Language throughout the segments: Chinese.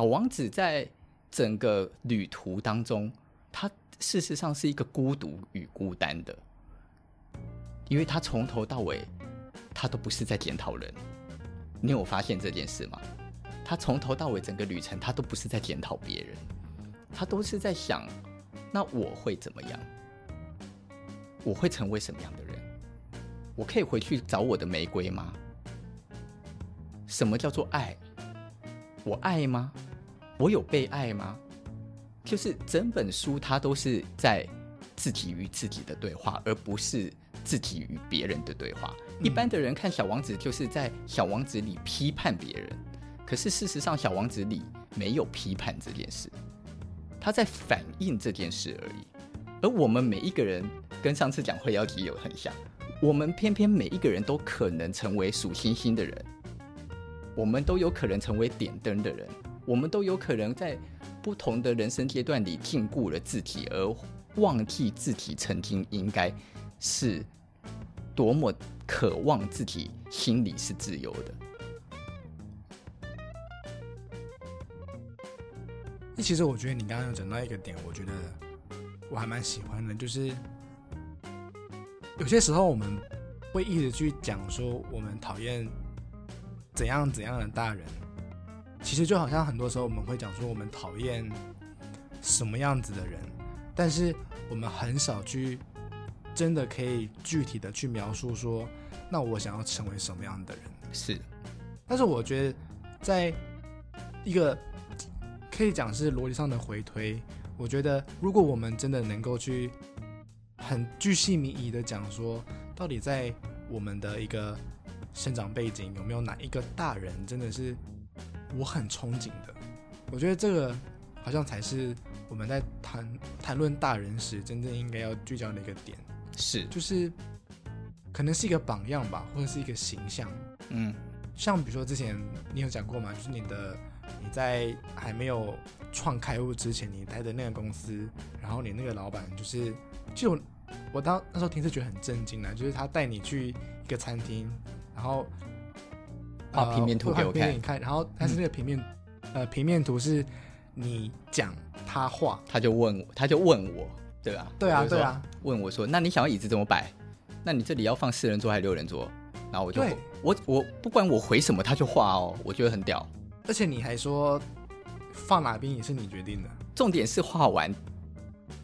小王子在整个旅途当中，他事实上是一个孤独与孤单的，因为他从头到尾，他都不是在检讨人。你有发现这件事吗？他从头到尾整个旅程，他都不是在检讨别人，他都是在想：那我会怎么样？我会成为什么样的人？我可以回去找我的玫瑰吗？什么叫做爱？我爱吗？我有被爱吗？就是整本书，它都是在自己与自己的对话，而不是自己与别人的对话。一般的人看《小王子》，就是在《小王子》里批判别人，可是事实上，《小王子》里没有批判这件事，他在反映这件事而已。而我们每一个人，跟上次讲会妖姬有很像，我们偏偏每一个人都可能成为数星星的人。我们都有可能成为点灯的人，我们都有可能在不同的人生阶段里禁锢了自己，而忘记自己曾经应该是多么渴望自己心里是自由的。其实我觉得你刚刚有讲到一个点，我觉得我还蛮喜欢的，就是有些时候我们会一直去讲说我们讨厌。怎样怎样的大人，其实就好像很多时候我们会讲说我们讨厌什么样子的人，但是我们很少去真的可以具体的去描述说，那我想要成为什么样的人。是，但是我觉得在一个可以讲是逻辑上的回推，我觉得如果我们真的能够去很巨细靡遗的讲说，到底在我们的一个。生长背景有没有哪一个大人真的是我很憧憬的？我觉得这个好像才是我们在谈谈论大人时真正应该要聚焦的一个点。是，就是可能是一个榜样吧，或者是一个形象。嗯，像比如说之前你有讲过嘛，就是你的你在还没有创开悟之前，你待的那个公司，然后你那个老板就是，就我，我当那时候听是觉得很震惊的，就是他带你去一个餐厅。然后画平面图给我看。然后但是那个平面，嗯、呃，平面图是你讲他画，他就问我，他就问我，对吧？对啊，对啊。问我说：“那你想要椅子怎么摆？那你这里要放四人桌还是六人桌？”然后我就我我不管我回什么，他就画哦，我觉得很屌。而且你还说放哪边也是你决定的，重点是画完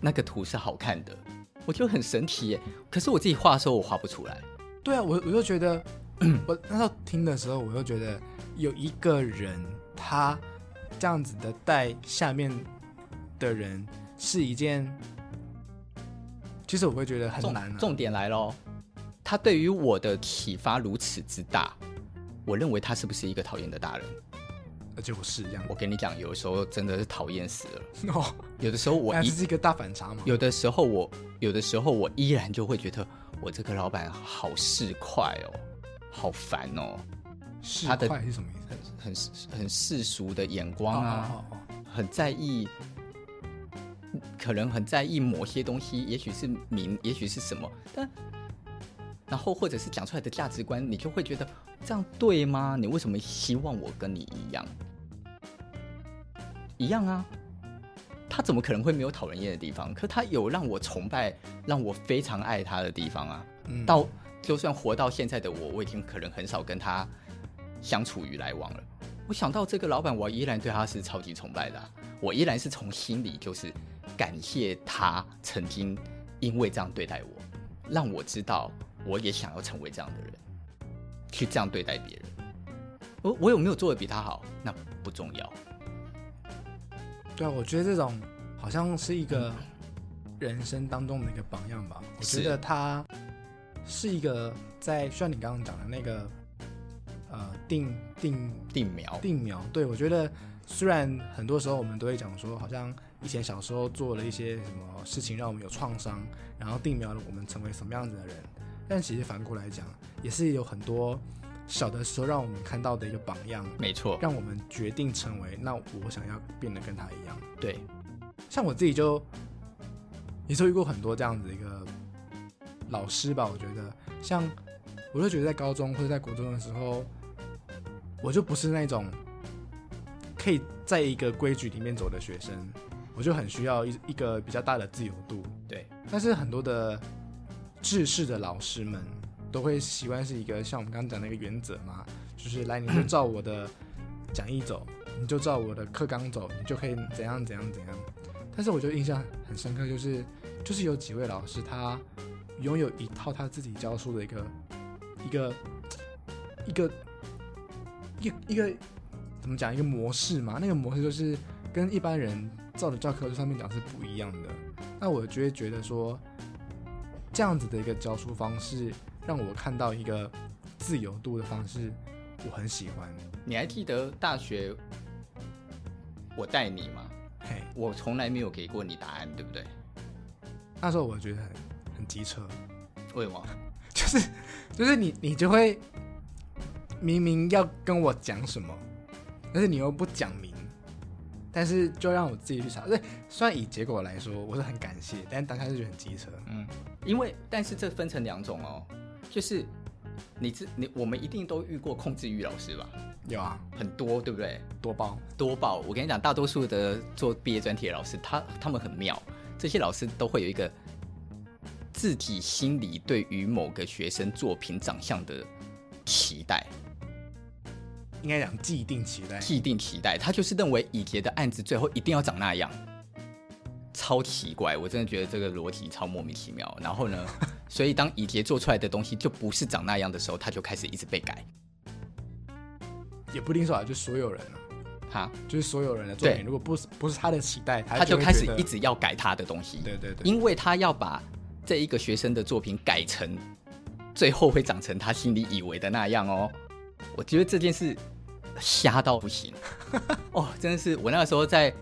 那个图是好看的，我觉得很神奇耶。可是我自己画的时候，我画不出来。对啊，我我就觉得。我那时候听的时候，我又觉得有一个人他这样子的带下面的人是一件，其实我会觉得很难啊。重点来喽，他对于我的启发如此之大，我认为他是不是一个讨厌的大人？而且我是这样，我跟你讲，有的时候真的是讨厌死了。哦，有的时候我这是一个大反差嘛。有的时候我，有的时候我依然就会觉得我这个老板好市侩哦。好烦哦！他的是什么意思？很很很世俗的眼光啊，很在意，可能很在意某些东西，也许是名，也许是什么，但然后或者是讲出来的价值观，你就会觉得这样对吗？你为什么希望我跟你一样？一样啊！他怎么可能会没有讨人厌的地方？可他有让我崇拜、让我非常爱他的地方啊！嗯、到。就算活到现在的我，我已经可能很少跟他相处与来往了。我想到这个老板，我依然对他是超级崇拜的啊。我依然是从心里就是感谢他曾经因为这样对待我，让我知道我也想要成为这样的人，去这样对待别人。我我有没有做的比他好？那不重要。对啊，我觉得这种好像是一个人生当中的一个榜样吧。我觉得他。是一个在像你刚刚讲的那个，呃，定定定苗定苗。对，我觉得虽然很多时候我们都会讲说，好像以前小时候做了一些什么事情让我们有创伤，然后定苗了我们成为什么样子的人，但其实反过来讲，也是有很多小的时候让我们看到的一个榜样。没错，让我们决定成为那我想要变得跟他一样。对，像我自己就也是遇过很多这样子的一个。老师吧，我觉得像，我就觉得在高中或者在国中的时候，我就不是那种可以在一个规矩里面走的学生，我就很需要一一个比较大的自由度。对，但是很多的制式的老师们都会习惯是一个像我们刚刚讲的一个原则嘛，就是来你就照我的讲义走，你就照我的课纲走，你就可以怎样怎样怎样。但是我就印象很深刻，就是就是有几位老师他拥有一套他自己教书的一个一个一个一个一个怎么讲一个模式嘛？那个模式就是跟一般人照的教科书上面讲是不一样的。那我就会觉得说，这样子的一个教书方式，让我看到一个自由度的方式，我很喜欢。你还记得大学我带你吗？嘿，我从来没有给过你答案，对不对？那时候我觉得很很机车，为什么？就是就是你你就会明明要跟我讲什么，但是你又不讲明，但是就让我自己去查。对，虽然以结果来说我是很感谢，但当下是觉得很机车。嗯，因为但是这分成两种哦，就是你自你我们一定都遇过控制欲老师吧？有啊，很多，对不对？多爆多报。我跟你讲，大多数的做毕业专题的老师，他他们很妙。这些老师都会有一个自己心里对于某个学生作品长相的期待，应该讲既定期待。既定期待，他就是认为以杰的案子最后一定要长那样，超奇怪。我真的觉得这个逻辑超莫名其妙。然后呢，所以当以杰做出来的东西就不是长那样的时候，他就开始一直被改。也不一定说啊，就所有人啊，哈，就是所有人的作品，如果不是不是他的期待，他就他就开始一直要改他的东西。对对对，因为他要把这一个学生的作品改成最后会长成他心里以为的那样哦。我觉得这件事瞎到不行 哦，真的是我那个时候在，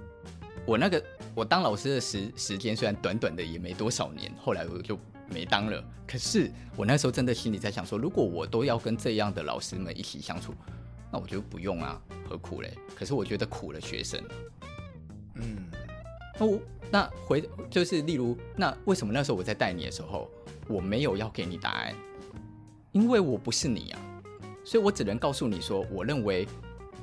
我那个我当老师的时时间虽然短短的也没多少年，后来我就没当了。可是我那时候真的心里在想说，如果我都要跟这样的老师们一起相处。那我觉得不用啊，何苦嘞？可是我觉得苦了学生。嗯，那我那回就是例如，那为什么那时候我在带你的时候，我没有要给你答案？因为我不是你啊，所以我只能告诉你说，我认为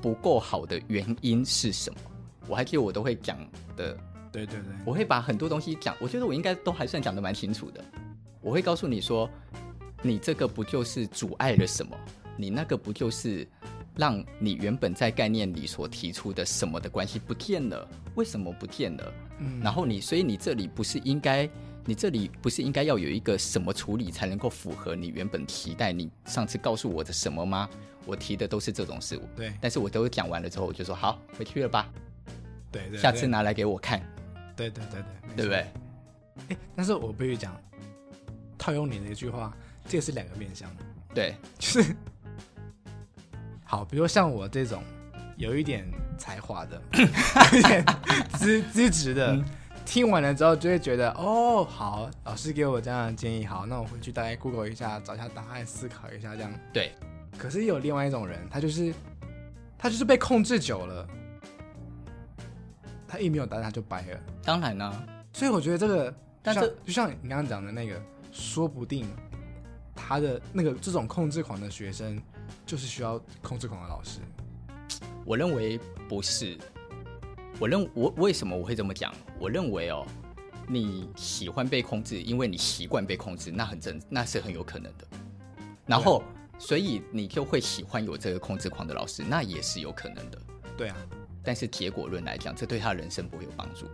不够好的原因是什么。我还记得我都会讲的，对对对，我会把很多东西讲，我觉得我应该都还算讲的蛮清楚的。我会告诉你说，你这个不就是阻碍了什么？你那个不就是？让你原本在概念里所提出的什么的关系不见了？为什么不见了？嗯，然后你，所以你这里不是应该，你这里不是应该要有一个什么处理才能够符合你原本期待？你上次告诉我的什么吗？我提的都是这种事物。对，但是我都讲完了之后，我就说好，回去了吧。对，对，对，下次拿来给我看。对对对对，对不对？哎，但是我必须讲，套用你的一句话，这个是两个面向。对，就是。好，比如像我这种有一点才华的，有一点资资质的，嗯，听完了之后就会觉得，哦，好，老师给我这样的建议，好，那我回去大概 Google 一下，找一下答案，思考一下，这样。对。可是有另外一种人，他就是他就是被控制久了，他一没有答案他就掰了。当然呢，所以我觉得这个，但是就像你刚刚讲的那个，说不定他的那个这种控制狂的学生。就是需要控制狂的老师，我认为不是。我认我为什么我会这么讲？我认为哦，你喜欢被控制，因为你习惯被控制，那很正，那是很有可能的。然后，所以你就会喜欢有这个控制狂的老师，那也是有可能的。对啊，但是结果论来讲，这对他人生不会有帮助。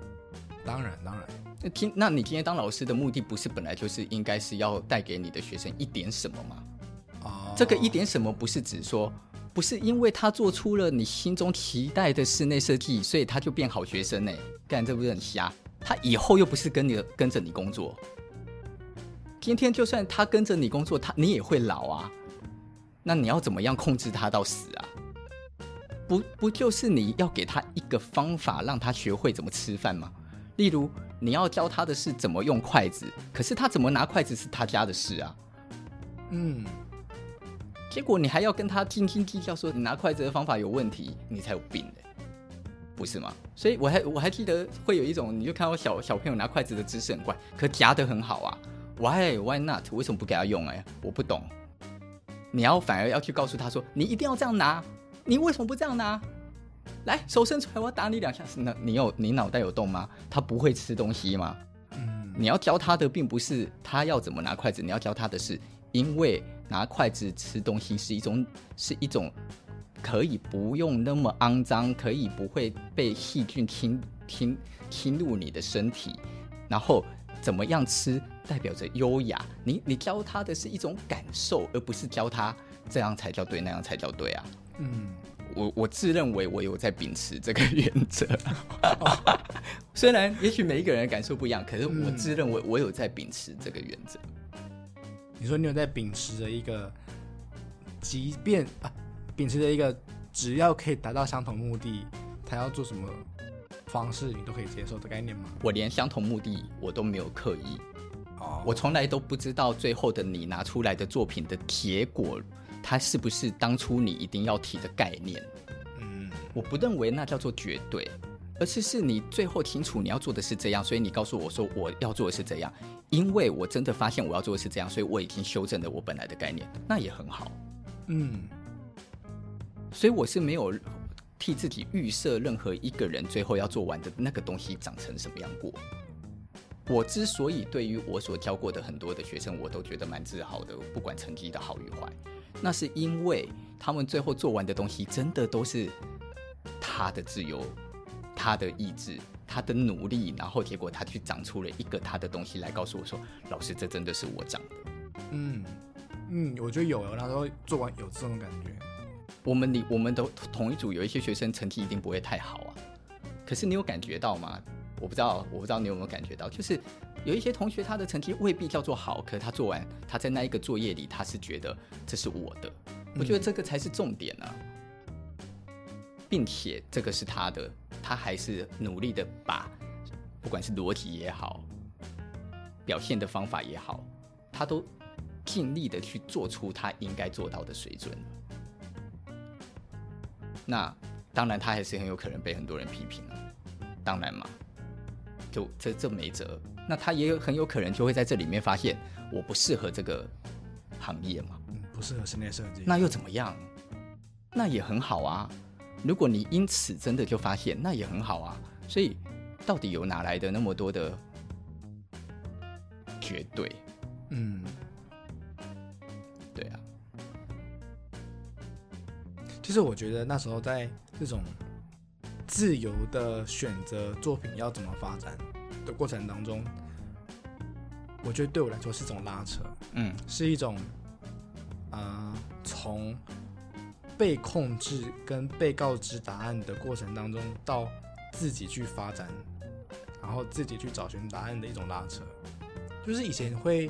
当然，当然。那听，那你今天当老师的目的，不是本来就是应该是要带给你的学生一点什么吗？这个一点什么不是指说，不是因为他做出了你心中期待的室内设计，所以他就变好学生呢？干，这不是很瞎？他以后又不是跟你跟着你工作，今天就算他跟着你工作，他你也会老啊。那你要怎么样控制他到死啊？不不就是你要给他一个方法，让他学会怎么吃饭吗？例如你要教他的是怎么用筷子，可是他怎么拿筷子是他家的事啊。嗯。结果你还要跟他斤斤计较，说你拿筷子的方法有问题，你才有病嘞，不是吗？所以我还我还记得会有一种，你就看到小小朋友拿筷子的姿势很怪，可夹得很好啊。Why why not？为什么不给他用？哎，我不懂。你要反而要去告诉他说，你一定要这样拿，你为什么不这样拿？来手伸出来，我要打你两下。那你有你脑袋有洞吗？他不会吃东西吗？嗯，你要教他的并不是他要怎么拿筷子，你要教他的是，因为拿筷子吃东西是一种是一种可以不用那么肮脏，可以不会被细菌侵侵侵入你的身体，然后怎么样吃代表着优雅。你你教他的是一种感受，而不是教他这样才叫对，那样才叫对啊。嗯。我我自认为我有在秉持这个原则，虽然也许每一个人的感受不一样，可是我自认为我有在秉持这个原则。你说你有在秉持着一个，即便啊，秉持着一个只要可以达到相同目的，他要做什么方式你都可以接受的概念吗？我连相同目的我都没有刻意，我从来都不知道最后的你拿出来的作品的结果。它是不是当初你一定要提的概念？嗯，我不认为那叫做绝对，而是是你最后清楚你要做的是这样，所以你告诉我说我要做的是这样，因为我真的发现我要做的是这样，所以我已经修正了我本来的概念，那也很好。嗯，所以我是没有替自己预设任何一个人最后要做完的那个东西长成什么样过。我之所以对于我所教过的很多的学生，我都觉得蛮自豪的，不管成绩的好与坏。那是因为他们最后做完的东西，真的都是他的自由、他的意志、他的努力，然后结果他去长出了一个他的东西来告诉我说：“老师，这真的是我长的。”嗯嗯，我觉得有，那时候做完有这种感觉。我们你我们的同一组有一些学生成绩一定不会太好啊，可是你有感觉到吗？我不知道，我不知道你有没有感觉到，就是。有一些同学，他的成绩未必叫做好，可是他做完，他在那一个作业里，他是觉得这是我的。我觉得这个才是重点呢、啊，并且这个是他的，他还是努力的把，不管是逻辑也好，表现的方法也好，他都尽力的去做出他应该做到的水准。那当然，他还是很有可能被很多人批评了，当然嘛。就这这没辙，那他也有很有可能就会在这里面发现我不适合这个行业嘛，嗯，不适合室内设计，那又怎么样？那也很好啊。如果你因此真的就发现，那也很好啊。所以到底有哪来的那么多的绝对？嗯，对啊。其实我觉得那时候在这种。自由的选择作品要怎么发展的过程当中，我觉得对我来说是一种拉扯，嗯，是一种，啊、呃，从被控制跟被告知答案的过程当中，到自己去发展，然后自己去找寻答案的一种拉扯，就是以前会，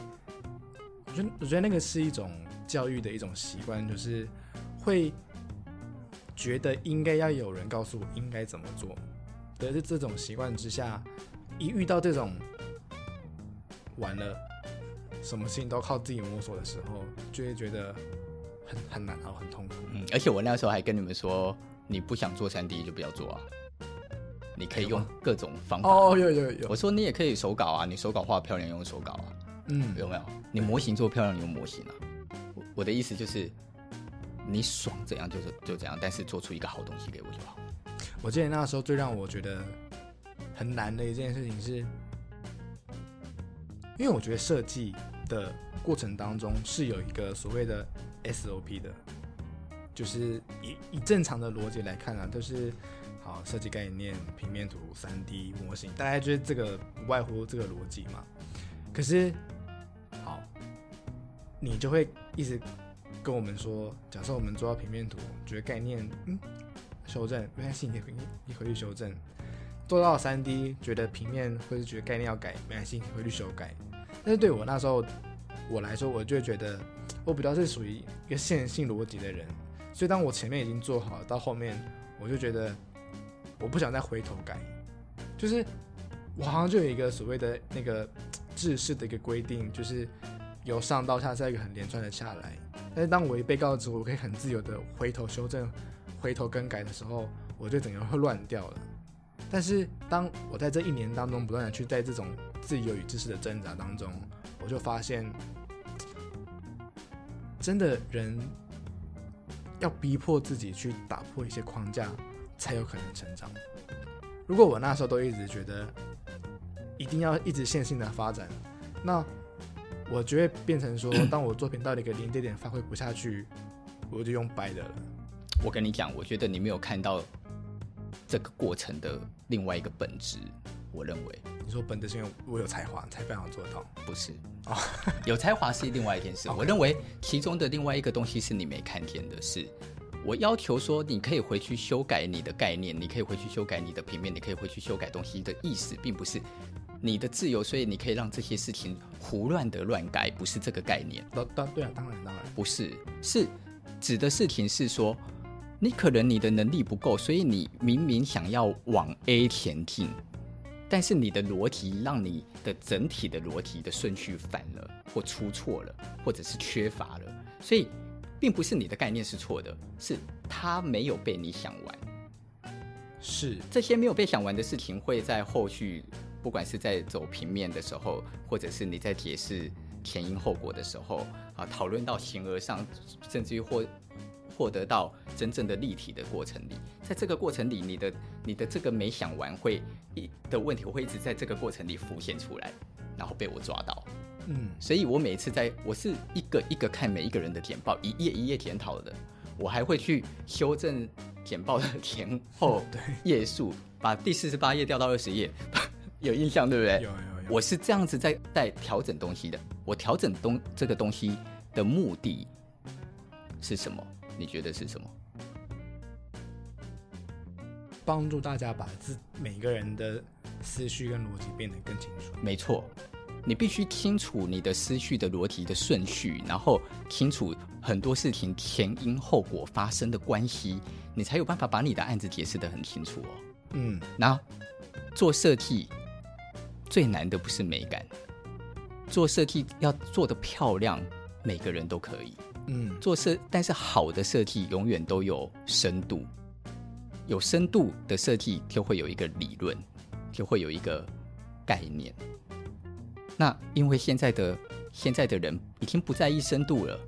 我觉得我觉得那个是一种教育的一种习惯，就是会。觉得应该要有人告诉我应该怎么做，得是这种习惯之下，一遇到这种完了，什么事情都靠自己摸索的时候，就会觉得很很难熬，很痛苦。嗯，而且我那时候还跟你们说，你不想做三 D 就不要做啊，你可以用各种方法。哦，有有有。我说你也可以手稿啊，你手稿画漂亮用手稿啊，嗯，有没有？你模型做漂亮用模型啊。我我的意思就是。你爽怎样就是就怎样，但是做出一个好东西给我就好。我记得那时候最让我觉得很难的一件事情是，因为我觉得设计的过程当中是有一个所谓的 SOP 的，就是以以正常的逻辑来看啊，都是好设计概念、平面图、3D 模型，大概就是这个不外乎这个逻辑嘛。可是好，你就会一直。跟我们说，假设我们做到平面图，觉得概念嗯修正没关系，你可以你回去修正。做到三 D，觉得平面或者觉得概念要改没关系，回去修改。但是对我那时候我来说，我就觉得我比较是属于一个线性逻辑的人，所以当我前面已经做好了，到后面我就觉得我不想再回头改，就是我好像就有一个所谓的那个制式的一个规定，就是由上到下是一个很连串的下来。但是当我一被告知我可以很自由的回头修正、回头更改的时候，我就整个会乱掉了。但是当我在这一年当中不断的去在这种自由与知识的挣扎当中，我就发现，真的人要逼迫自己去打破一些框架，才有可能成长。如果我那时候都一直觉得一定要一直线性的发展，那我就会变成说，当我作品到了一个临界点发挥不下去，我就用掰的了。我跟你讲，我觉得你没有看到这个过程的另外一个本质。我认为，你说本质是因为我有才华才非常做到，不是？哦，有才华是另外一件事。我认为其中的另外一个东西是你没看见的，是我要求说你可以回去修改你的概念，你可以回去修改你的平面，你可以回去修改东西的意思，并不是你的自由，所以你可以让这些事情胡乱的乱改，不是这个概念。当当对啊，当然当然不是，是指的事情是说。你可能你的能力不够，所以你明明想要往 A 前进，但是你的逻辑让你的整体的逻辑的顺序反了，或出错了，或者是缺乏了，所以并不是你的概念是错的，是它没有被你想完。是这些没有被想完的事情，会在后续，不管是在走平面的时候，或者是你在解释前因后果的时候，啊，讨论到形而上，甚至于或。获得到真正的立体的过程里，在这个过程里，你的你的这个没想完会一的问题，我会一直在这个过程里浮现出来，然后被我抓到。嗯，所以我每次在我是一个一个看每一个人的简报，一页一页检讨的，我还会去修正简报的前后 页数，把第四十八页调到二十页，有印象对不对？有有有。我是这样子在在调整东西的，我调整东这个东西的目的是什么？你觉得是什么？帮助大家把自每个人的思绪跟逻辑变得更清楚。没错，你必须清楚你的思绪的逻辑的顺序，然后清楚很多事情前因后果发生的关系，你才有办法把你的案子解释的很清楚哦。嗯，那做设计最难的不是美感，做设计要做的漂亮，每个人都可以。嗯，做设，但是好的设计永远都有深度，有深度的设计就会有一个理论，就会有一个概念。那因为现在的现在的人已经不在意深度了，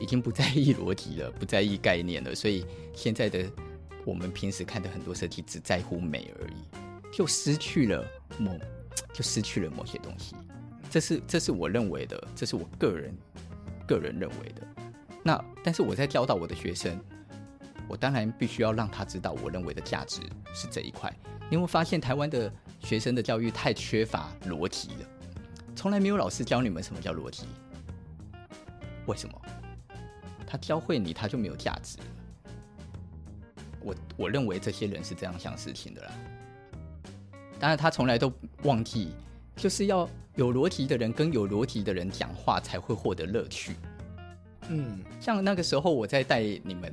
已经不在意逻辑了，不在意概念了，所以现在的我们平时看的很多设计只在乎美而已，就失去了某，就失去了某些东西。这是这是我认为的，这是我个人个人认为的。那，但是我在教导我的学生，我当然必须要让他知道我认为的价值是这一块。你有没有发现台湾的学生的教育太缺乏逻辑了？从来没有老师教你们什么叫逻辑。为什么？他教会你，他就没有价值。我我认为这些人是这样想事情的啦。当然，他从来都忘记，就是要有逻辑的人跟有逻辑的人讲话，才会获得乐趣。嗯，像那个时候我在带你们，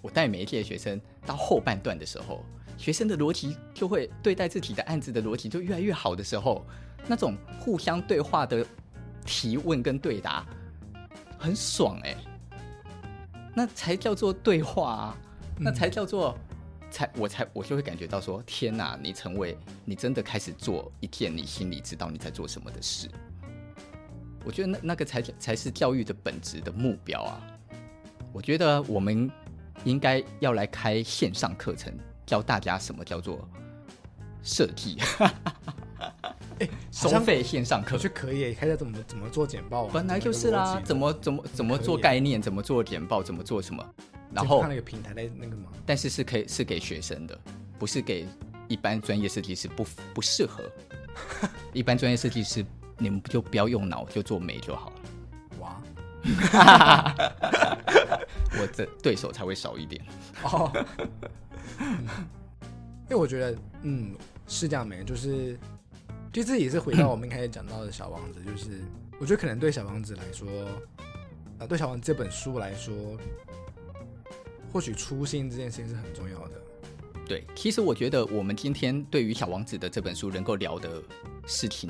我带每一届学生到后半段的时候，学生的逻辑就会对待自己的案子的逻辑就越来越好的时候，那种互相对话的提问跟对答很爽哎、那才叫做对话啊，那才叫做才我才我就会感觉到说天哪，你成为你真的开始做一件你心里知道你在做什么的事。我觉得那那个才才是教育的本质的目标啊！我觉得我们应该要来开线上课程，教大家什么叫做设计。哎，收费线上课就可以，开始怎么怎么做简报，本来就是啦，怎么怎么怎么做概念，怎么做简报，怎么做什么，然后看那个平台的那个嘛？但是是可以是给学生的，不是给一般专业设计师，不不适合。一般专业设计师。你们不就不要用脑，就做美就好了。哇！我的对手才会少一点。哦。因为我觉得，嗯，是这样没，就是，其实这也是回到我们一开始讲到的小王子，就是我觉得可能对小王子来说，啊，对小王子这本书来说，或许初心这件事情是很重要的。对，其实我觉得我们今天对于小王子的这本书能够聊的事情。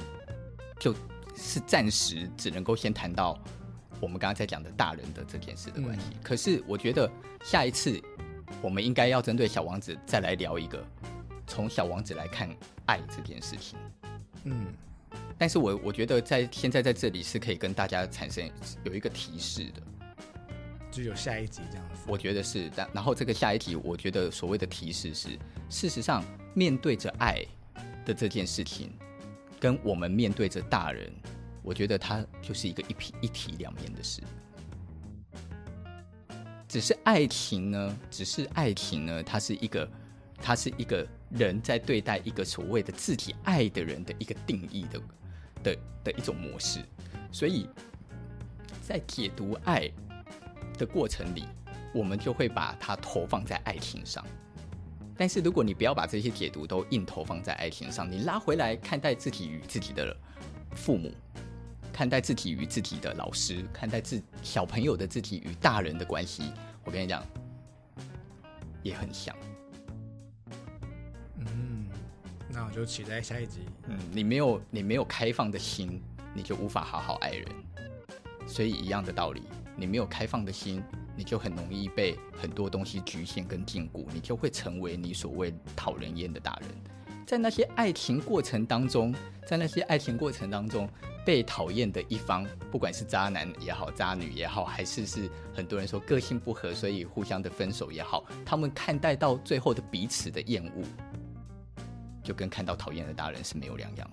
就是暂时只能够先谈到我们刚刚在讲的大人的这件事的关系。嗯。可是我觉得下一次我们应该要针对小王子再来聊一个从小王子来看爱这件事情。嗯，但是我我觉得在现在在这里是可以跟大家产生有一个提示的，就有下一集这样子。我觉得是，但然后这个下一集，我觉得所谓的提示是，事实上面对着爱的这件事情，跟我们面对着大人，我觉得它就是一个一体一体两面的事。只是爱情呢，只是爱情呢，它是一个，它是一个人在对待一个所谓的自己爱的人的一个定义的的的一种模式，所以在解读爱的过程里，我们就会把它投放在爱情上。但是如果你不要把这些解读都硬投放在爱情上，你拉回来看待自己与自己的父母。看待自己与自己的老师，看待自小朋友的自己与大人的关系，我跟你讲，也很像。嗯，那我就期待下一集。嗯，你没有你没有开放的心，你就无法好好爱人。所以一样的道理，你没有开放的心，你就很容易被很多东西局限跟禁锢，你就会成为你所谓讨人厌的大人。在那些爱情过程当中，在那些爱情过程当中。被讨厌的一方，不管是渣男也好，渣女也好，还是是很多人说个性不合，所以互相的分手也好，他们看待到最后的彼此的厌恶，就跟看到讨厌的大人是没有两样。